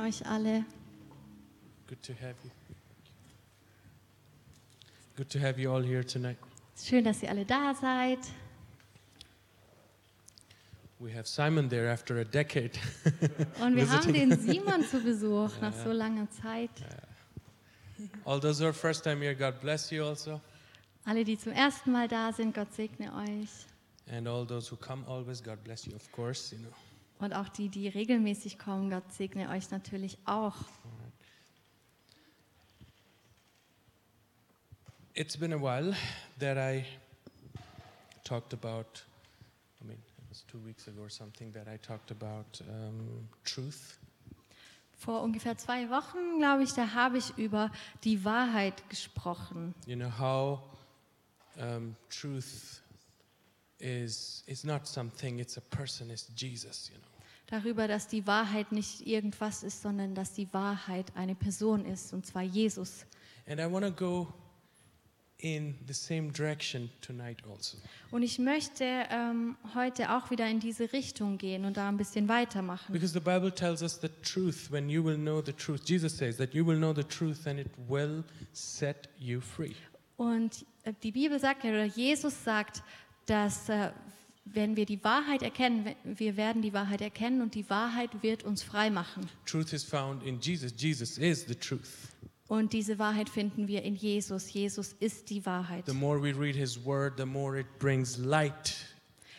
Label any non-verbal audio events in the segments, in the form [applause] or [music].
euch alle. Good to have you. Good to have you all here tonight. Schön, dass ihr alle da seid. We have Simon there after a decade. [laughs] Und wir haben den Simon zu Besuch nach [laughs] so langer Zeit. all those who are first time here, God bless you also. Alle, die zum ersten Mal da sind, Gott segne euch. And all those who come always, God bless you, of course, you know. Und auch die, die regelmäßig kommen, Gott segne euch natürlich auch. It's been a while that I talked about, I mean, it was two weeks ago or something that I talked about um, truth. Vor ungefähr zwei Wochen, glaube ich, da habe ich über die Wahrheit gesprochen. You know, how um, truth is, is not something, it's a person, it's Jesus, you know. Darüber, dass die Wahrheit nicht irgendwas ist, sondern dass die Wahrheit eine Person ist, und zwar Jesus. And I want to go in the same direction tonight also. Und ich möchte ähm, heute auch wieder in diese Richtung gehen und da ein bisschen weitermachen. Because the Bible tells us the truth when you will know the truth. Jesus says that you will know the truth and it will set you free. Und äh, die Bibel sagt oder Jesus sagt, dass äh, wenn wir die Wahrheit erkennen, wir werden die Wahrheit erkennen und die Wahrheit wird uns frei machen. Truth is found in Jesus. Jesus is the truth. Und diese Wahrheit finden wir in Jesus. Jesus ist die Wahrheit. The more we read his word, the more it brings light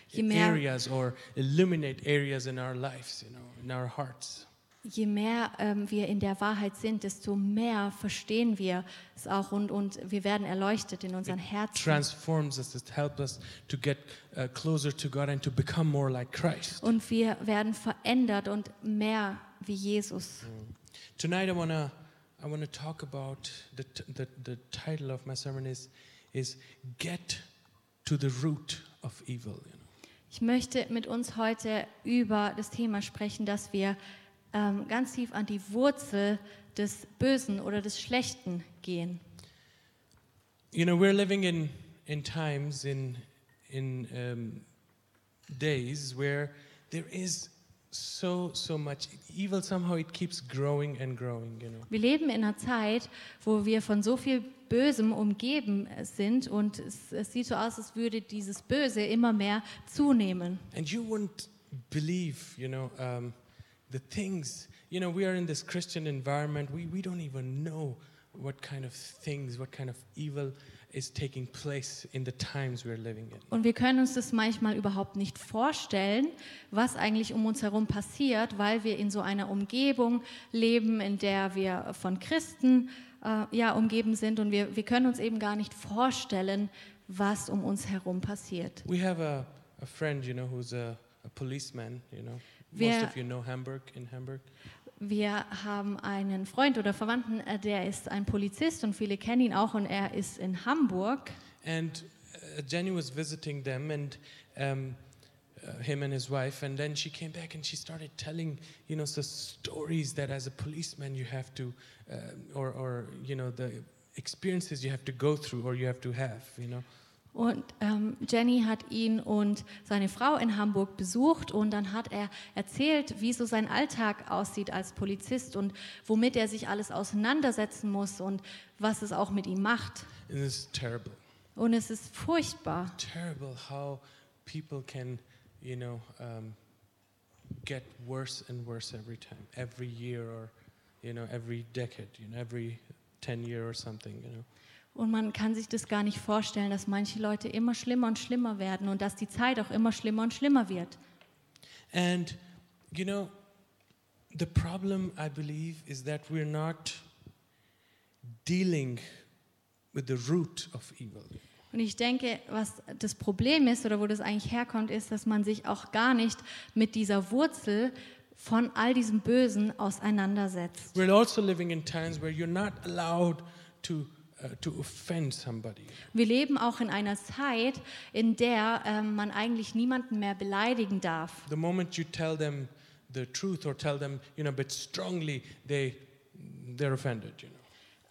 Je mehr- areas or illuminate areas in our lives, you know, in our hearts. Je mehr ähm, wir in der Wahrheit sind, desto mehr verstehen wir es auch und, und wir werden erleuchtet in unseren Herzen. Transforms us, it helps us to get uh, closer to God and to become more like Christ. Und wir werden verändert und mehr wie Jesus. Tonight, I wanna I wanna talk about the, the the title of my sermon is is get to the root of evil. You know. Ich möchte mit uns heute über das Thema sprechen, dass wir ähm, ganz tief an die Wurzel des Bösen oder des Schlechten gehen. You know, we're living in in times in in um, days where there is so so much evil. Somehow it keeps growing and growing. You know. Wir leben in einer Zeit, wo wir von so viel Bösem umgeben sind und es, es sieht so aus, als würde dieses Böse immer mehr zunehmen. And you wouldn't believe, you know, um, the things, you know, we are in this Christian environment. We, we don't even know what kind of things, what kind of evil is taking place in the times we're living in. Und wir können uns das manchmal überhaupt nicht vorstellen, was eigentlich um uns herum passiert, weil wir in so einer Umgebung leben, in der wir von Christen äh, ja, umgeben sind. Und wir, wir können uns eben gar nicht vorstellen, was um uns herum passiert. We have a, a friend, you know, who's a, a policeman, you know. Of you know Hamburg, in Hamburg. Wir haben einen Freund oder Verwandten, äh, der ist ein Polizist und viele kennen ihn auch und er ist in Hamburg. And uh, Jenny was visiting them and um, uh, him and his wife, and then she came back and she started telling, you know, the stories that as a policeman you have to, uh, or, or, you know, the experiences you have to go through or you have to have, you know. Und ähm, Jenny hat ihn und seine Frau in Hamburg besucht und dann hat er erzählt, wie so sein Alltag aussieht als Polizist und womit er sich alles auseinandersetzen muss und was es auch mit ihm macht. Und es ist furchtbar, Terrible how people can, you know, um, get worse and worse every time, every year or, you know, every decade, you know, every 10 year or something, you know. Und man kann sich das gar nicht vorstellen, dass manche Leute immer schlimmer und schlimmer werden und dass die Zeit auch immer schlimmer und schlimmer wird. And, you know, the problem, I believe, is that we're not dealing with the root of evil. Und ich denke, was das Problem ist oder wo das eigentlich herkommt, ist, dass man sich auch gar nicht mit dieser Wurzel von all diesem Bösen auseinandersetzt. We're also living in times where you're not allowed to, uh, to offend somebody. Wir leben auch in einer Zeit, in der ähm, man eigentlich niemanden mehr beleidigen darf. The moment you tell them the truth or tell them, you know, but strongly, they, they're offended, you know.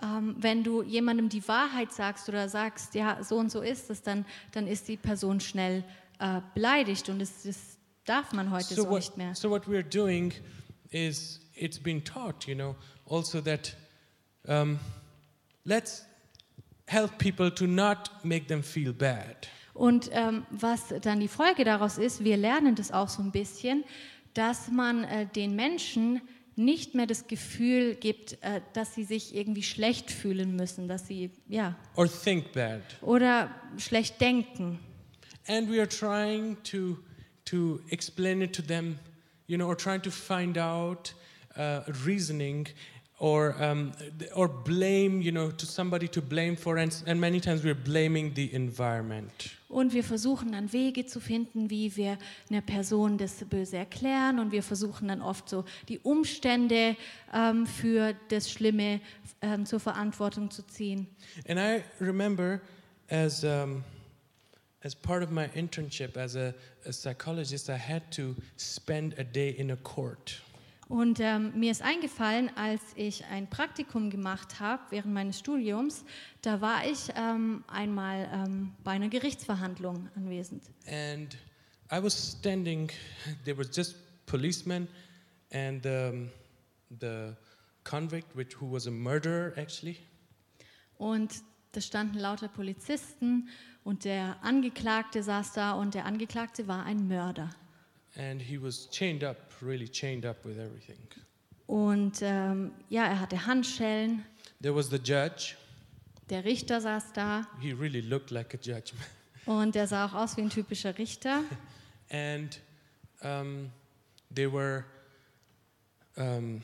Ähm, wenn du jemandem die Wahrheit sagst oder sagst, ja, so und so ist es, dann, dann ist die Person schnell äh, beleidigt und das, das darf man heute so, So what, nicht mehr. so what we're doing is it's been taught, you know, also that um, let's help people to not make them feel bad. Und ähm, was dann die Folge daraus ist, wir lernen das auch so ein bisschen, dass man äh, den Menschen nicht mehr das Gefühl gibt, äh, dass sie sich irgendwie schlecht fühlen müssen, dass sie ja or think bad. oder schlecht denken. And we are trying to, to explain it to them, you know, or trying to find out uh, reasoning or, um, or blame, you know, to somebody to blame for. And, and many times we're blaming the environment. Und wir versuchen dann Wege zu finden, wie wir einer Person das Böse erklären. Und wir versuchen dann oft so die Umstände ähm, für das Schlimme ähm, zur Verantwortung zu ziehen. And I remember as, um, as part of my internship as a, a psychologist, I had to spend a day in a court. Und ähm, mir ist eingefallen, als ich ein Praktikum gemacht habe während meines Studiums, da war ich ähm, einmal ähm, bei einer Gerichtsverhandlung anwesend. And I was standing, there was just policemen and um, the convict, which, who was a murderer actually. Und da standen lauter Polizisten und der Angeklagte saß da und der Angeklagte war ein Mörder. And he was chained up, really chained up with everything. Und ähm, ja, er hatte Handschellen, There was the judge. der Richter saß da He really looked like a judge. und der sah auch aus wie ein typischer Richter. [laughs] and um, they were um,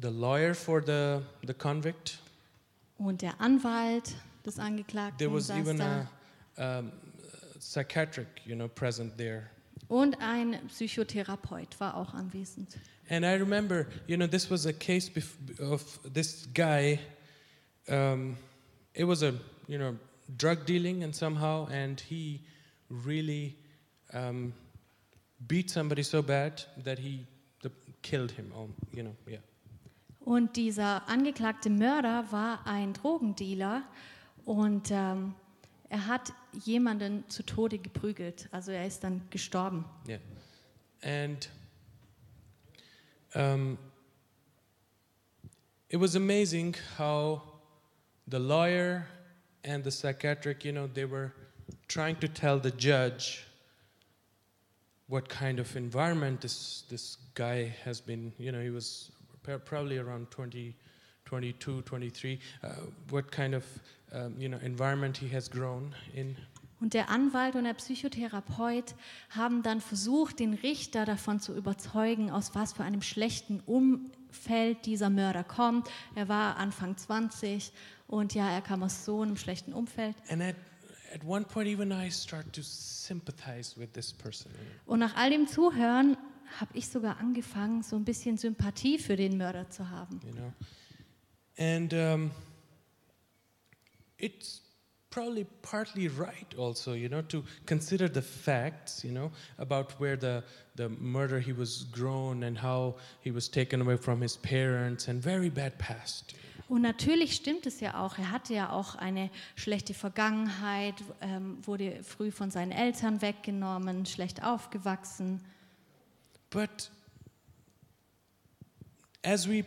the lawyer for the, the convict. Und der Anwalt des There Angeklagten was saß even da. a um, psychiatric, you know, present there. Und ein Psychotherapeut war auch anwesend. And I remember, you know, this was a case of this guy. Um, it was a, you know, drug dealing and somehow, and he really um, beat somebody so bad that he the, killed him. Um, you know, yeah. Und dieser angeklagte Mörder war ein Drogendealer und ähm, er hat jemanden zu Tode geprügelt. Also er ist dann gestorben. Yeah. And um, it was amazing how the lawyer and the psychiatric, you know, they were trying to tell the judge what kind of environment this, this guy has been, you know, he was pro- probably around 20, 22, 23, uh, what kind of, um, you know, environment he has grown in. Und der Anwalt und der Psychotherapeut haben dann versucht, den Richter davon zu überzeugen, aus was für einem schlechten Umfeld dieser Mörder kommt. Er war Anfang 20 und ja, er kam aus so einem schlechten Umfeld. And at, at one point, even I start to sympathize with this person. you know. Und nach all dem Zuhören habe ich sogar angefangen, so ein bisschen Sympathie für den Mörder zu haben. you know and um, it's probably partly right also you know to consider the facts you know about where the the murder he was grown and how he was taken away from his parents and very bad past Und natürlich stimmt es ja auch. Er hatte ja auch eine schlechte Vergangenheit, ähm, wurde früh von seinen Eltern weggenommen, schlecht aufgewachsen. but as we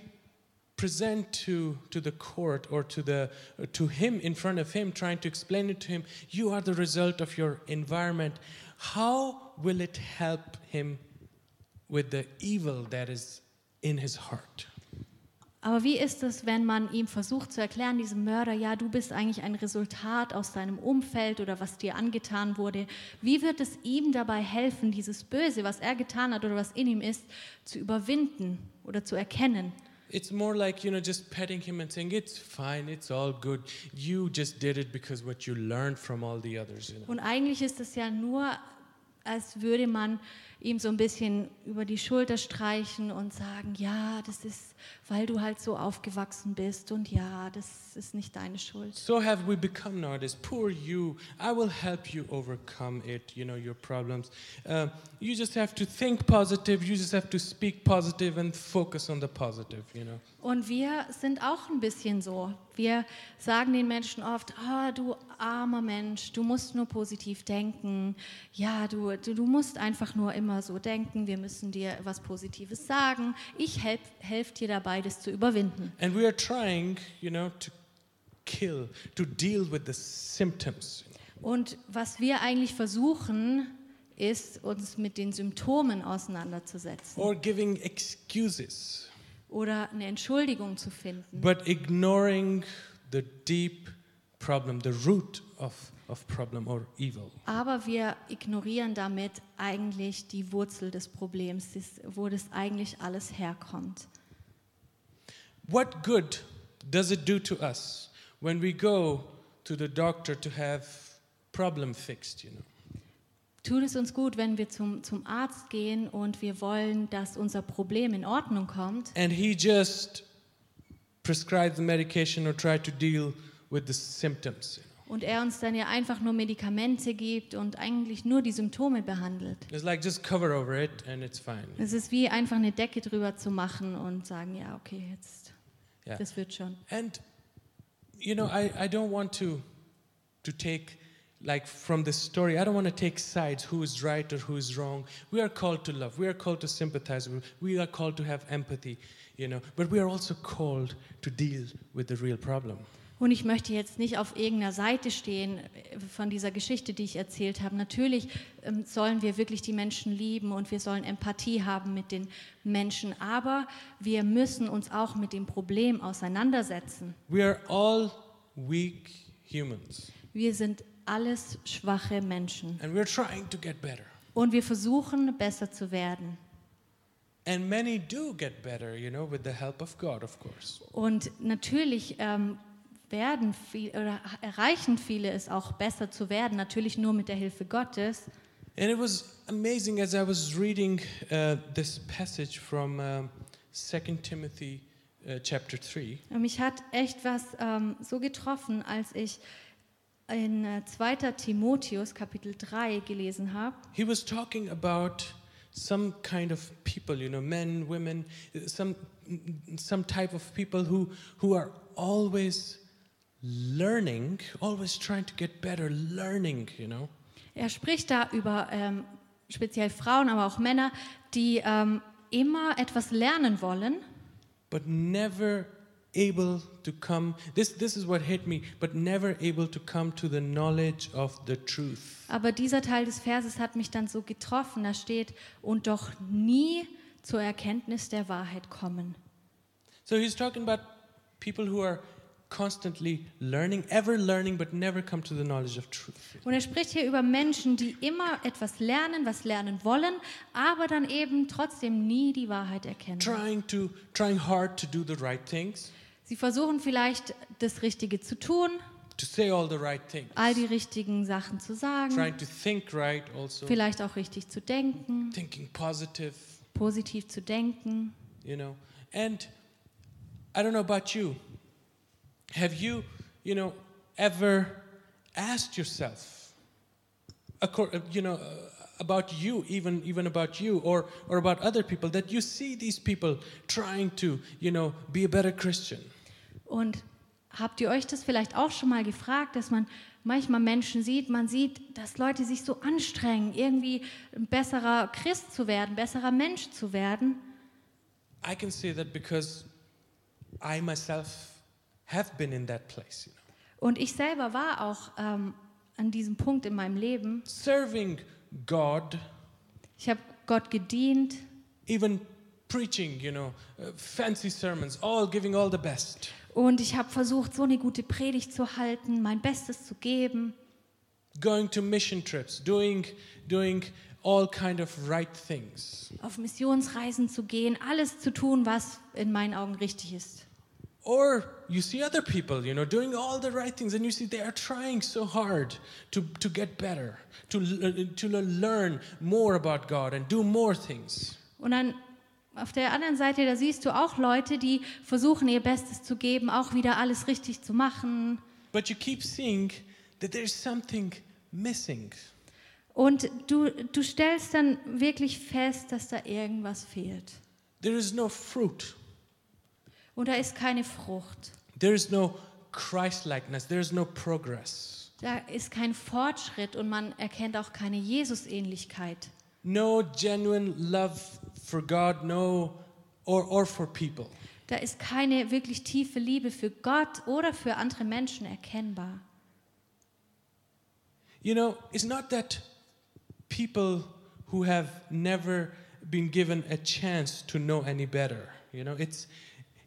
present to, to the court or to, the, to him in front of him trying to explain it to him you are the result of your environment how will it help him with the evil that is in his heart Aber wie ist es, wenn man ihm versucht zu erklären, diesem Mörder, ja, du bist eigentlich ein Resultat aus deinem Umfeld oder was dir angetan wurde? Wie wird es ihm dabei helfen, dieses Böse, was er getan hat oder was in ihm ist, zu überwinden oder zu erkennen? It's more like you know just petting him and saying it's fine it's all good. You just did it because what you learned from all the others you know. Und eigentlich ist es ja nur, als würde man ihm so ein bisschen über die Schulter streichen und sagen, ja, das ist, weil du halt so aufgewachsen bist und ja, das ist nicht deine Schuld. So have we become nowadays. Poor you. I will help you overcome it, you know, your problems. Uh, you just have to think positive. You just have to speak positive and focus on the positive, you know. Und wir sind auch ein bisschen so. Wir sagen den Menschen oft, ah, du armer Mensch, du musst nur positiv denken. Ja, du, du, du musst einfach nur immer so denken. Wir müssen dir was Positives sagen. Ich helfe helf dir dabei, das zu überwinden. And we are trying, you know, to kill, to deal with the symptoms. Und was wir eigentlich versuchen, ist, uns mit den Symptomen auseinanderzusetzen Or giving excuses, oder eine Entschuldigung zu finden. but ignoring the deep problem, the root of, Aber wir ignorieren damit eigentlich die Wurzel des Problems, wo das eigentlich alles herkommt. What good does it do to us when we go to the doctor to have problem fixed, you know? Tut es uns gut, wenn wir zum, zum Arzt gehen und wir wollen, dass unser Problem in Ordnung kommt And he just prescribes the medication or try to deal with the symptoms. Und er uns dann ja einfach nur Medikamente gibt und eigentlich nur die Symptome behandelt. It's like just cover over it and it's fine. Es ist wie einfach eine Decke drüber zu machen und sagen, ja, okay, jetzt, Yeah. das wird schon. And you know, I, I don't want to to take like from this story, I don't want to take sides who is right or who is wrong. We are called to love. We are called to sympathize. We are called to have empathy, you know, but we are also called to deal with the real problem. Und ich möchte jetzt nicht auf irgendeiner Seite stehen äh, von dieser Geschichte, die ich erzählt habe. Natürlich ähm, sollen wir wirklich die Menschen lieben und wir sollen Empathie haben mit den Menschen, aber wir müssen uns auch mit dem Problem auseinandersetzen. We are all weak humans Wir sind alles schwache Menschen and we're trying to get better. und wir versuchen besser zu werden. And many do get better, you know, with the help of God, of course. Und natürlich ähm, werden viel, oder erreichen viele es auch besser zu werden, natürlich nur mit der Hilfe Gottes. And it was amazing as I was reading uh, this passage from um, 2 Timothy uh, chapter 3. Und Mich hat echt was ähm, so getroffen, als ich in äh, 2. Timotheus Kapitel 3 gelesen habe. He was talking about some kind of people, you know, men, women, some, some type of people who, who are always learning, always trying to get better, learning, you know. Er spricht da über ähm, speziell Frauen, aber auch Männer, die ähm, immer etwas lernen wollen, but never able to come this this is what hit me but never able to come to the knowledge of the truth aber dieser Teil des Verses hat mich dann so getroffen. Da steht, und doch nie zur Erkenntnis der Wahrheit kommen. so he's talking about people who are constantly learning ever learning but never come to the knowledge of truth. Und er spricht hier über Menschen, die immer etwas lernen, was lernen wollen, aber dann eben trotzdem nie die Wahrheit erkennen. trying to trying hard to do the right things. Sie versuchen vielleicht das Richtige zu tun, to say all the right things. all die richtigen Sachen zu sagen, trying to think right also. vielleicht auch richtig zu denken, thinking positive. positiv zu denken. you know. And i don't know about you have you you know ever asked yourself uh, you know uh, about you even even about you or or about other people that you see these people trying to you know be a better christian Und habt ihr euch das vielleicht auch schon mal gefragt, dass man manchmal Menschen sieht, man sieht, dass Leute sich so anstrengen, irgendwie ein besserer Christ zu werden, besserer Mensch zu werden? i can say that because i myself have been in that place you know. Und ich selber war auch ähm, an diesem Punkt in meinem Leben. serving god Ich habe Gott gedient, even preaching you know uh, fancy sermons all giving all the best. Und ich habe versucht, so eine gute Predigt zu halten, mein Bestes zu geben, going to mission trips doing doing all kind of right things. Auf Missionsreisen zu gehen, alles zu tun, was in meinen Augen richtig ist. Or you see other people you know doing all the right things and you see they are trying so hard to to get better to to learn more about god and do more things Und dann auf der anderen Seite, da siehst du auch Leute, die versuchen, ihr Bestes zu geben, auch wieder alles richtig zu machen. but you keep seeing that there's something missing Und du, du stellst dann wirklich fest, dass da irgendwas fehlt. there is no fruit Und da ist keine Frucht. there is no Christ-likeness. There's no progress. Da ist kein Fortschritt und man erkennt auch keine Jesusähnlichkeit. No genuine love for God, no or or for people. Da ist keine wirklich tiefe Liebe für Gott oder für andere Menschen erkennbar. You know, it's not that people who have never been given a chance to know any better. You know, it's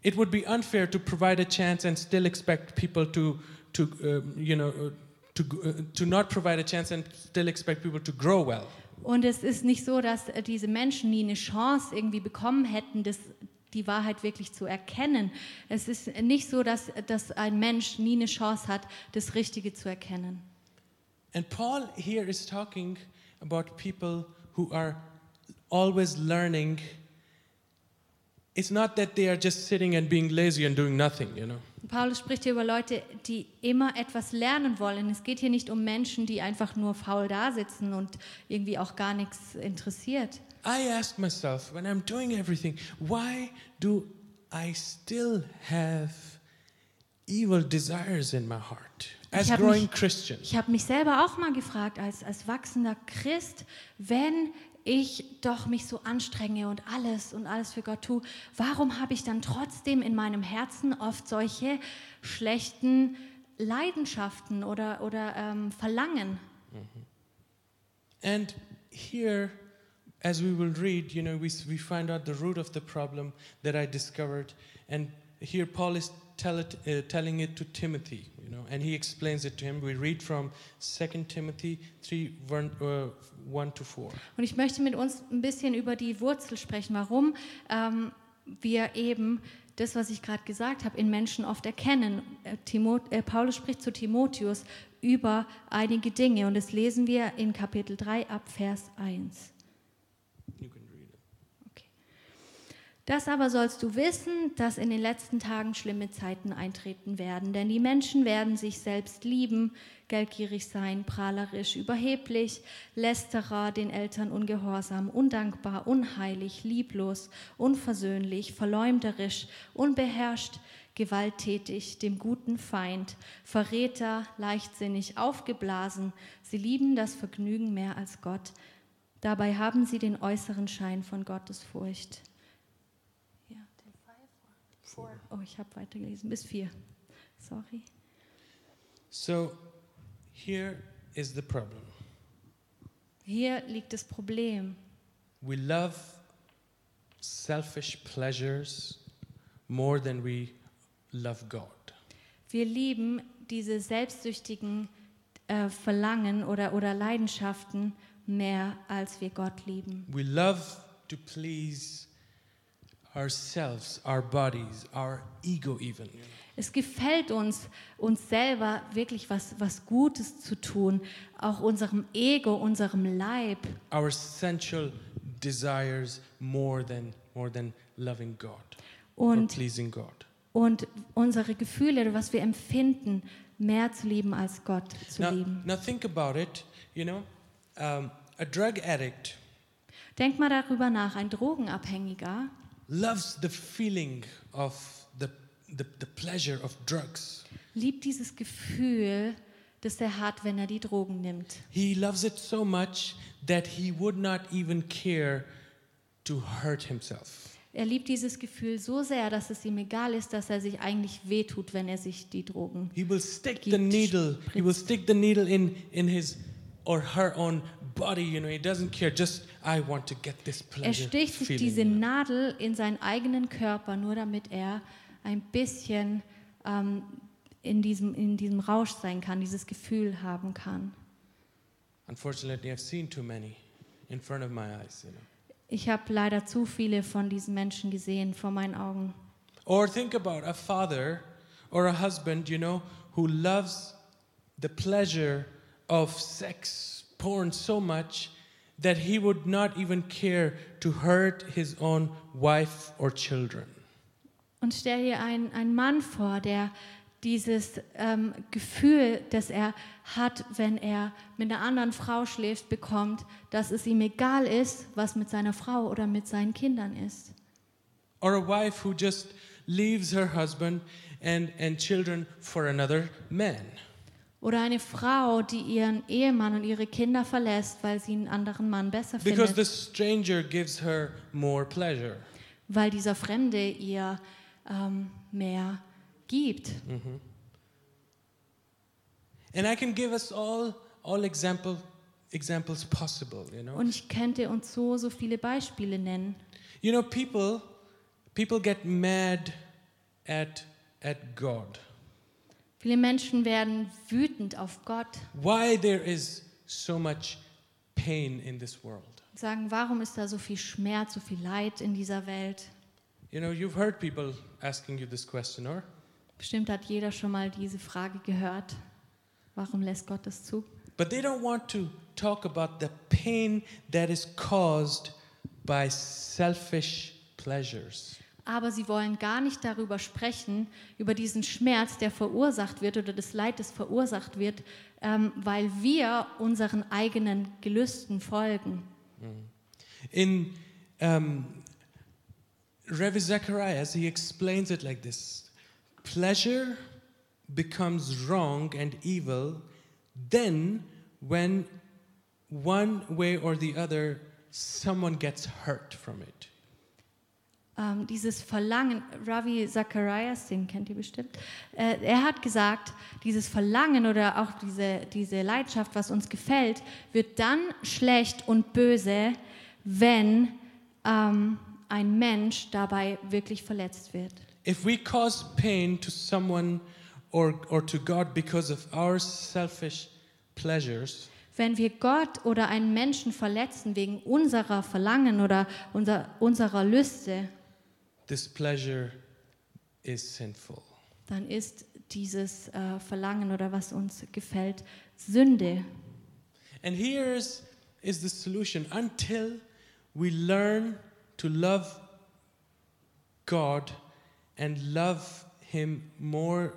it would be unfair to provide a chance and still expect people to to um, you know uh, to uh, to not provide a chance and still expect people to grow well. Und es ist nicht so, dass äh, diese Menschen nie eine Chance irgendwie bekommen hätten, das, die Wahrheit wirklich zu erkennen. Es ist nicht so, dass, dass ein Mensch nie eine Chance hat, das Richtige zu erkennen. And Paul here is talking about people who are always learning. It's not that they are just sitting and being lazy and doing nothing, you know. Paulus spricht hier über Leute, die immer etwas lernen wollen. Es geht hier nicht um Menschen, die einfach nur faul da sitzen und irgendwie auch gar nichts interessiert. I ask myself when I'm doing everything, why do I still have evil desires in my heart as growing mich- Christian? Ich habe mich selber auch mal gefragt, als, als wachsender Christ, wenn ich doch mich so anstrenge und alles und alles für Gott tue, warum habe ich dann trotzdem in meinem Herzen oft solche schlechten Leidenschaften oder, oder ähm, Verlangen? And here, as we will read, you know, we, we find out the root of the problem that I discovered. And here Paul is tell it, uh, telling it to Timothy, you know, and he explains it to him. We read from 2 Timothy 3, one, uh, 1 to 4. Und ich möchte mit uns ein bisschen über die Wurzel sprechen, warum ähm, wir eben das, was ich gerade gesagt habe, in Menschen oft erkennen. Äh, Timo, äh, Paulus spricht zu Timotheus über einige Dinge und das lesen wir in Kapitel 3 ab Vers 1. You can read it. Okay. Das aber sollst du wissen, dass in den letzten Tagen schlimme Zeiten eintreten werden, denn die Menschen werden sich selbst lieben, geldgierig sein, prahlerisch, überheblich, lästerer, den Eltern ungehorsam, undankbar, unheilig, lieblos, unversöhnlich, verleumderisch, unbeherrscht, gewalttätig, dem guten Feind, Verräter, leichtsinnig, aufgeblasen. Sie lieben das Vergnügen mehr als Gott. Dabei haben sie den äußeren Schein von Gottesfurcht. Four. Oh, ich habe weitergelesen. Bis vier. Sorry. So here is the problem. Hier liegt das Problem. We love selfish pleasures more than we love God. Wir lieben diese selbstsüchtigen äh, Verlangen oder, oder Leidenschaften mehr, als wir Gott lieben. We love to please ourselves, our bodies, our ego, even. Es gefällt uns, uns selber wirklich was, was Gutes zu tun, auch unserem Ego, unserem Leib. Our sensual desires more than more than loving God or Und pleasing God. und unsere Gefühle, was wir empfinden, mehr zu lieben als Gott zu Now, lieben. now think about it. You know, um, a drug addict Denk mal darüber nach, ein Drogenabhängiger loves the feeling of the, the, the pleasure of drugs. liebt dieses Gefühl, das er hat, wenn er die Drogen nimmt. He loves it so much that he would not even care to hurt himself. Er liebt dieses Gefühl so sehr, dass es ihm egal ist, dass er sich eigentlich wehtut, wenn er sich die Drogen. He will stick the Gibt needle. He will stick the needle in in his or her own body. You know, he doesn't care. Just I want to get this Er pleasure sticht sich diese. Nadel in seinen eigenen Körper, nur damit er ein bisschen ähm, in, diesem, in diesem Rausch sein kann, dieses Gefühl haben kann. Unfortunately, I've seen too many in front of my eyes. You know. Ich habe leider zu viele von diesen Menschen gesehen vor meinen Augen. Or think about a father or a husband, you know, who loves the pleasure of sex porn so much that he would not even care to hurt his own wife or children. Und stell dir einen, einen Mann vor, der dieses ähm, Gefühl, das er hat, wenn er mit einer anderen Frau schläft, bekommt, dass es ihm egal ist, was mit seiner Frau oder mit seinen Kindern ist. Or a wife who just leaves her husband and, and children for another man. Oder eine Frau, die ihren Ehemann und ihre Kinder verlässt, weil sie einen anderen Mann besser Because the findet, stranger gives her more pleasure. weil dieser Fremde ihr ähm, mehr gibt. And I can give us all, all example, examples possible, you know. Und ich könnte uns so, so viele Beispiele nennen. You know, people, people get mad at, at God. Viele Menschen werden wütend auf Gott Why there is so much pain in this world. sagen, warum ist da so viel Schmerz, so viel Leid in dieser Welt? You know, you've heard people asking you this question, or? Bestimmt hat jeder schon mal diese Frage gehört. Warum lässt Gott das zu? But they don't want to talk about the pain that is caused by selfish pleasures. Aber sie wollen gar nicht darüber sprechen, über diesen Schmerz, der verursacht wird oder das Leid, das verursacht wird, ähm, weil wir unseren eigenen Gelüsten folgen. In um, Revi Zacharias, he explains it like this Pleasure becomes wrong and evil then when one way or the other someone gets hurt from it. Ähm, dieses Verlangen, Ravi Zacharias, den kennt ihr bestimmt, äh, er hat gesagt, dieses Verlangen oder auch diese, diese Leidenschaft, was uns gefällt, wird dann schlecht und böse, wenn ähm, ein Mensch dabei wirklich verletzt wird. If we cause pain to someone or, or to God because of our selfish pleasures, Wenn wir Gott oder einen Menschen verletzen wegen unserer Verlangen oder unser, unserer Lüste, this pleasure is sinful. dann ist dieses äh, Verlangen oder was uns gefällt Sünde. And here is, is the solution. Until we learn to love God and love Him more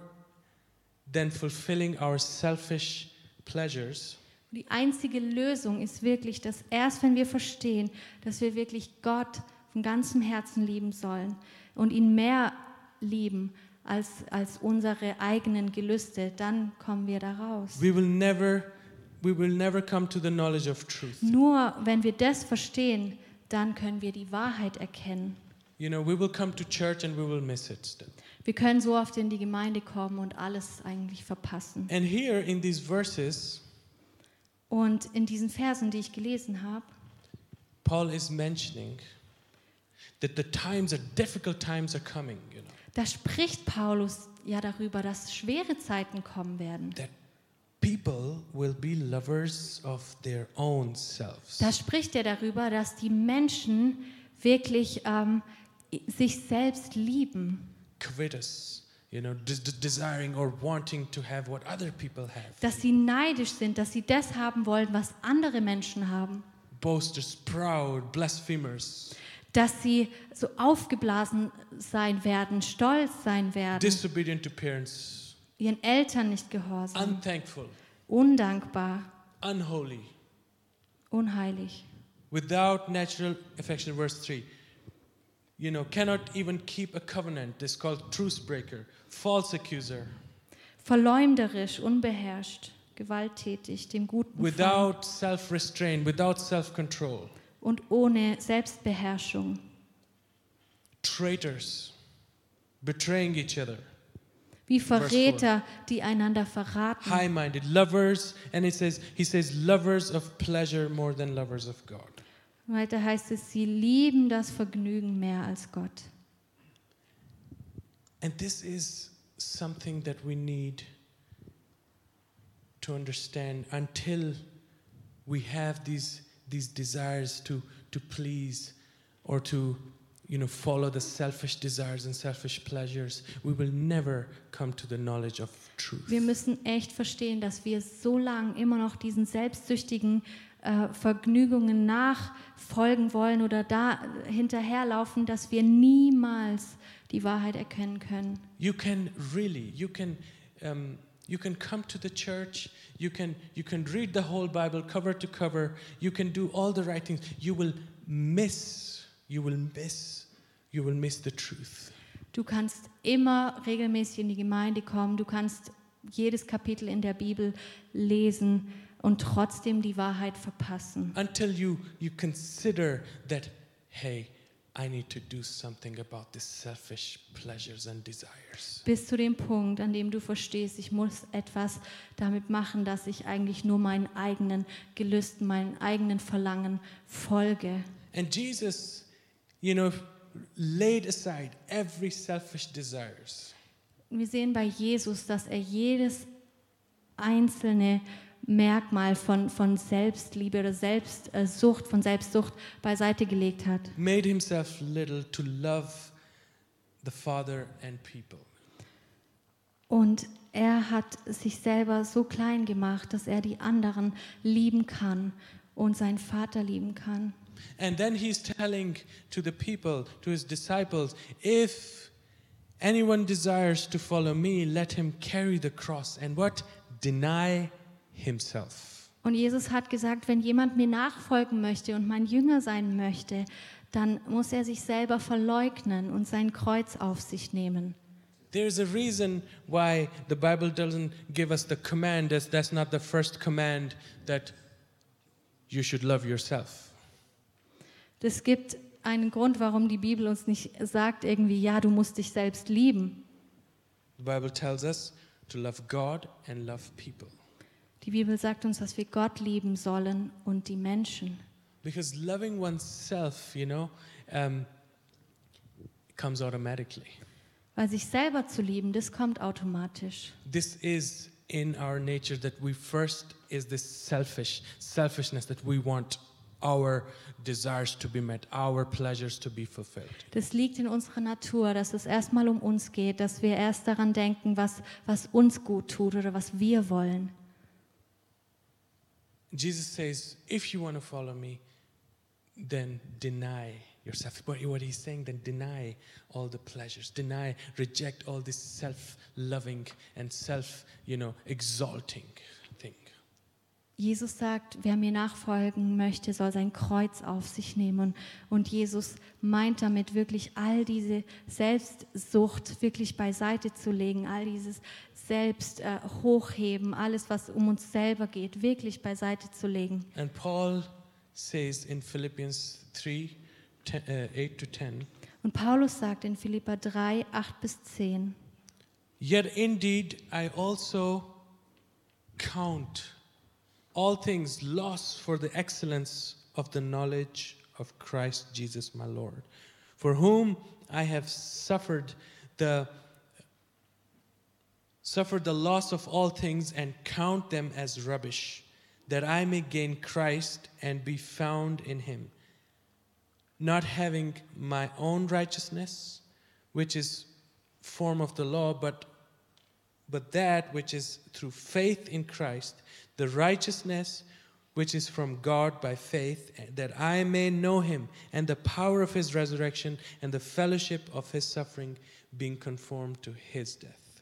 than fulfilling our selfish pleasures, Die einzige Lösung ist wirklich, dass erst wenn wir verstehen, dass wir wirklich Gott von ganzem Herzen lieben sollen und ihn mehr lieben als, als unsere eigenen Gelüste, dann kommen wir da raus. we will never, we will never come to the knowledge of truth. Nur wenn wir das verstehen, dann können wir die Wahrheit erkennen. You know, we will come to church and we will miss it. Wir können so oft in die Gemeinde kommen und alles eigentlich verpassen. And here in these verses, Und in diesen Versen, die ich gelesen habe, Paul is mentioning that the times are difficult times are coming, you know. da spricht Paulus ja darüber, dass schwere Zeiten kommen werden. That people will be lovers of their own selves. Da spricht er darüber, dass die Menschen wirklich ähm, sich selbst lieben, covetous, you know, des- des- desiring or wanting to have what other people have. dass sie neidisch sind, dass sie das haben wollen, was andere Menschen haben, Boasters, proud, blasphemers, dass sie so aufgeblasen sein werden, stolz sein werden, disobedient to parents, ihren Eltern nicht gehorsam, unthankful, undankbar, unholy, unheilig, without natural affection. Verse 3. You know, cannot even keep a covenant. This is called truce breaker, false accuser, verleumderisch, unbeherrscht, gewalttätig, dem Guten without self restraint, without self control, und ohne Selbstbeherrschung, traitors, betraying each other, wie Verräter, die einander verraten. high minded, lovers, and it says, he says, lovers of pleasure more than lovers of God. Weiter heißt es, sie lieben das Vergnügen mehr als Gott. And this is something that we need to understand until we have these, these desires to, to please or to you know, follow the selfish desires and selfish pleasures, we will never come to the knowledge of truth. Wir müssen echt verstehen, dass wir so lange immer noch diesen selbstsüchtigen äh, Vergnügungen nachfolgen wollen oder da hinterherlaufen, dass wir niemals die Wahrheit erkennen können. You can really, you can, um, you can come to the church. You can, you can read the whole Bible cover to cover. You can do all the right things. You will miss, you will miss, you will miss the truth. Du kannst immer regelmäßig in die Gemeinde kommen, du kannst jedes Kapitel in der Bibel lesen und trotzdem die Wahrheit verpassen. until you you consider that hey i need to do something about this selfish pleasures and desires Bis zu dem Punkt, an dem du verstehst, ich muss etwas damit machen, dass ich eigentlich nur meinen eigenen Gelüsten, meinen eigenen Verlangen folge. and jesus you know laid aside every selfish desires Wir sehen bei Jesus, dass er jedes einzelne Merkmal von, von Selbstliebe oder Selbstsucht, von Selbstsucht beiseite gelegt hat. made himself little to love the father and people Und er hat sich selber so klein gemacht, dass er die anderen lieben kann und seinen Vater lieben kann. and then he's telling to the people to his disciples if anyone desires to follow me let him carry the cross and what deny himself Und Jesus hat gesagt, wenn jemand mir nachfolgen möchte und mein Jünger sein möchte, dann muss er sich selber verleugnen und sein Kreuz auf sich nehmen. There's a reason why the Bible doesn't give us the command. That's, that's not the first command that you should love yourself. Es gibt einen Grund, warum die Bibel uns nicht sagt irgendwie, ja, du musst dich selbst lieben. The Bible tells us to love God and love people. Die Bibel sagt uns, dass wir Gott lieben sollen und die Menschen. Because loving oneself, you know, um, comes automatically. Weil sich selber zu lieben, das kommt automatisch. This is in our nature that we first is this selfish selfishness that we want our desires to be met, our pleasures to be fulfilled. Das liegt in unserer Natur, dass es erstmal um uns geht, dass wir erst daran denken, was, was uns gut tut oder was wir wollen. Jesus says, if you want to follow me, then deny yourself. But what he's saying, then deny all the pleasures, deny, reject all this self-loving and self, you know, exalting. Jesus sagt, wer mir nachfolgen möchte, soll sein Kreuz auf sich nehmen. Und Jesus meint damit wirklich all diese Selbstsucht wirklich beiseite zu legen, all dieses Selbst äh, hochheben, alles, was um uns selber geht, wirklich beiseite zu legen. And Paul says in Philippians 3, 10, uh, 8 to 10, Und Paulus sagt in Philippa 3, 8 bis 10, Yet indeed I also count all things lost for the excellence of the knowledge of Christ Jesus my Lord, for whom I have suffered the suffered the loss of all things and count them as rubbish, that I may gain Christ and be found in him, not having my own righteousness, which is form of the law, but but that which is through faith in Christ, the righteousness which is from God by faith, that I may know him and the power of his resurrection and the fellowship of his suffering, being conformed to his death.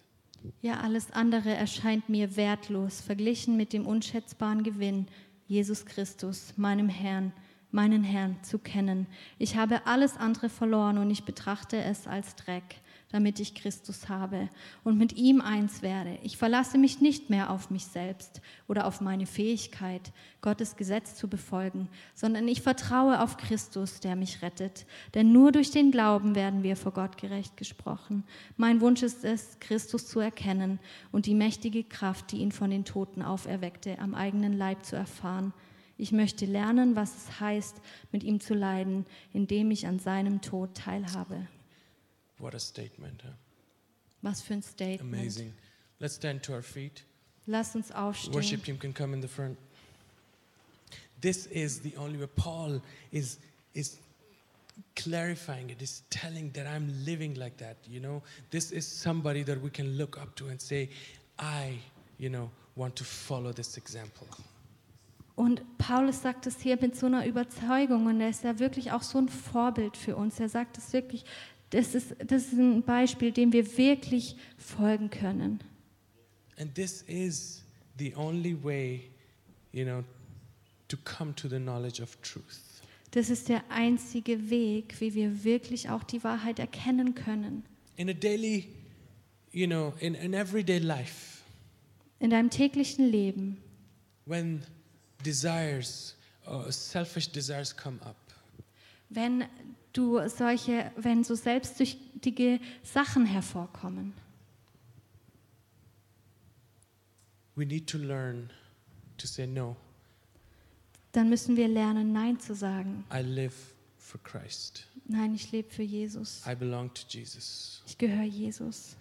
Ja, alles andere erscheint mir wertlos, verglichen mit dem unschätzbaren Gewinn, Jesus Christus, meinem Herrn, meinen Herrn zu kennen. Ich habe alles andere verloren und ich betrachte es als Dreck, damit ich Christus habe und mit ihm eins werde. Ich verlasse mich nicht mehr auf mich selbst oder auf meine Fähigkeit, Gottes Gesetz zu befolgen, sondern ich vertraue auf Christus, der mich rettet. Denn nur durch den Glauben werden wir vor Gott gerecht gesprochen. Mein Wunsch ist es, Christus zu erkennen und die mächtige Kraft, die ihn von den Toten auferweckte, am eigenen Leib zu erfahren. Ich möchte lernen, was es heißt, mit ihm zu leiden, indem ich an seinem Tod teilhabe. What a statement. Huh? Was für ein Statement. Amazing. Let's stand to our feet. Lass uns aufstehen. Worship team can come in the front. This is the only way Paul is is clarifying it, is telling that I'm living like that. You know, this is somebody that we can look up to and say, I, you know, want to follow this example. Und Paulus sagt es hier mit so einer Überzeugung und er ist ja wirklich auch so ein Vorbild für uns. Er sagt es wirklich, das ist, das ist ein Beispiel, dem wir wirklich folgen können. And this is the only way, you know, to come to the knowledge of truth. Das ist der einzige Weg, wie wir wirklich auch die Wahrheit erkennen können. in a daily, you know, in an everyday life, In deinem täglichen Leben, when desires, uh, selfish desires come up, wenn du solche, wenn so selbstsüchtige Sachen hervorkommen, we need to learn to say no. dann müssen wir lernen, Nein zu sagen. I live for Christ. Nein, ich lebe für Jesus. I belong to Jesus. Ich gehöre Jesus.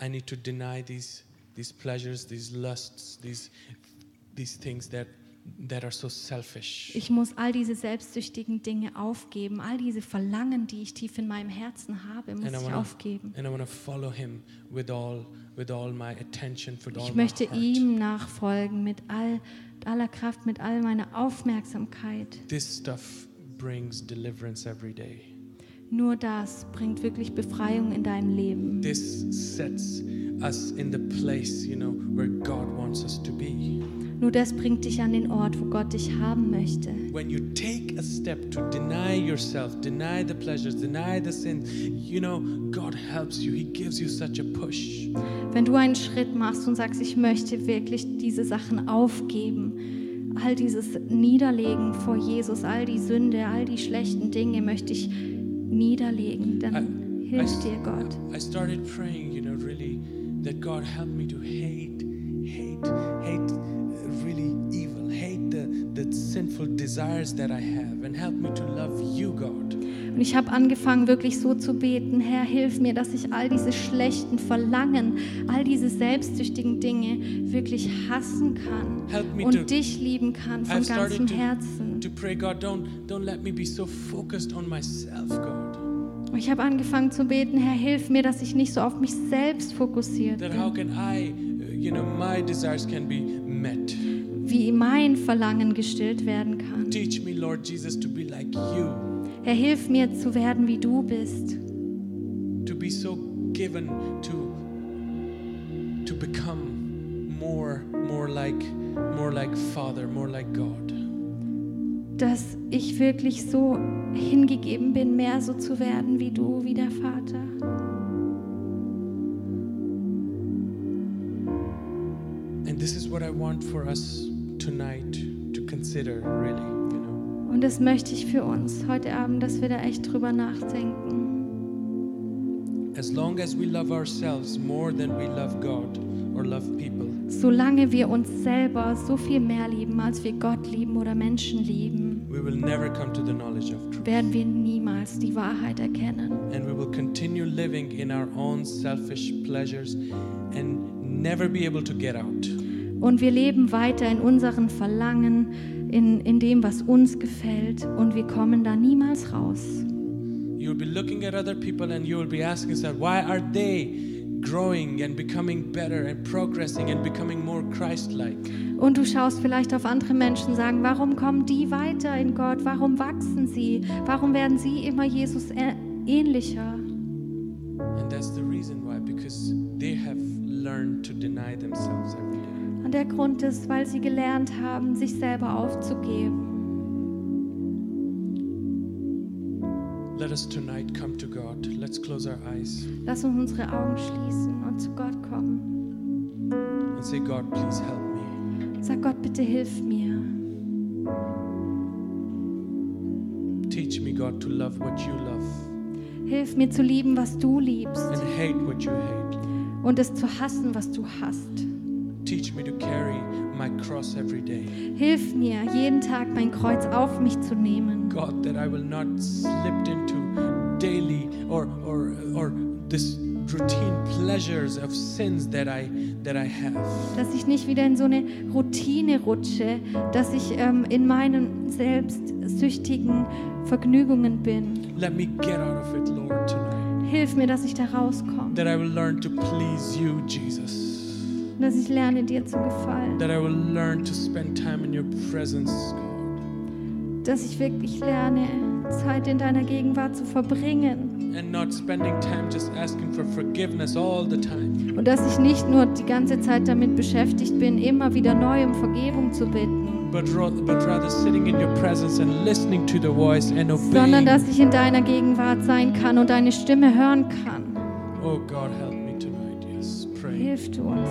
I need to deny these these pleasures, these lusts, these these things that so selfish. Ich muss all diese selbstsüchtigen Dinge aufgeben, all diese Verlangen, die ich tief in meinem Herzen habe, muss And I ich wanna- aufgeben. And I want to follow him with all with all my attention, with all Ich my möchte ihm nachfolgen mit all, aller Kraft, mit all meiner Aufmerksamkeit. This stuff brings deliverance every day. Nur das bringt wirklich Befreiung in deinem Leben. This sets us in the place, you know, where God wants us to be. Nur das bringt dich an den Ort, wo Gott dich haben möchte. When you take a step to deny yourself, deny the pleasures, deny the sin, you know, God helps you. He gives you such a push. Wenn du einen Schritt machst und sagst, ich möchte wirklich diese Sachen aufgeben, all dieses Niederlegen vor Jesus, all die Sünde, all die schlechten Dinge möchte ich niederlegen, dann I- hilft I- dir Gott. I started praying, you know, really that God help me to hate, hate, hate sinful desires that I have, and help me to love you, God. Und ich habe angefangen, wirklich so zu beten, Herr, hilf mir, dass ich all diese schlechten Verlangen, all diese selbstsüchtigen Dinge wirklich hassen kann und to dich lieben kann von I've ganzem to- Herzen. to pray, God, don't don't let me be so focused on myself, God. Und Ich habe angefangen zu beten, Herr, hilf mir, dass ich nicht so auf mich selbst fokussiert That how bin, can I, uh, you know, my desires can be met. Wie mein Verlangen gestillt werden kann. Teach me, Lord Jesus, to be like you, Herr, hilf mir zu werden, wie du bist. to be so given to to become more more like more like Father, more like God. Dass ich wirklich so hingegeben bin, mehr so zu werden wie du, wie der Vater. And this is what I want for us tonight to consider, really, you know. Und das möchte ich für uns heute Abend, dass wir da echt drüber nachdenken. As long as we love ourselves more than we love God or love people, Solange wir uns selber so viel mehr lieben, als wir Gott lieben oder Menschen lieben, we will never come to the knowledge of truth. werden wir niemals die Wahrheit erkennen. And we will continue living in our own selfish pleasures and never be able to get out. Und wir leben weiter in unseren Verlangen, in, in dem, was uns gefällt, und wir kommen da niemals raus. You'll be looking at other people and you'll be asking yourself, why are they growing and becoming better and progressing and becoming more Christ like? Und du schaust vielleicht auf andere Menschen, sagen, warum kommen die weiter in Gott? Warum wachsen sie? Warum werden sie immer Jesus ähnlicher? And that's the reason why, because they have learned to deny themselves every. Und der Grund ist, weil sie gelernt haben, sich selber aufzugeben. Let us tonight come to God. Let's close our eyes Lass uns unsere Augen schließen und zu Gott kommen. and say, God, please help me. Sag Gott, bitte hilf mir. Teach me, God, to love what you love Hilf mir zu lieben, was du liebst and hate what you hate. und es zu hassen, was du hasst. Teach me to carry my cross every day. Hilf mir, jeden Tag mein Kreuz auf mich zu nehmen. God, that I will not slip into daily or or or this routine pleasures of sins that I that I have. Dass ich nicht wieder in so eine Routine rutsche, dass ich ähm, in meinen selbstsüchtigen Vergnügungen bin. Let me get out of it, Lord, tonight. Hilf mir, dass ich da rauskomme. That I will learn to please you, Jesus. Dass ich lerne, dir zu gefallen. That I will learn to spend time in your presence, God. Dass ich wirklich lerne, Zeit in deiner Gegenwart zu verbringen. And not spending time just asking for forgiveness all the time. Und dass ich nicht nur die ganze Zeit damit beschäftigt bin, immer wieder neu um Vergebung zu bitten, But, ro- but rather sitting in your presence and listening to the voice and sondern dass ich in deiner Gegenwart sein kann und deine Stimme hören kann. Oh God, help me tonight. Yes, pray. Hilf du uns.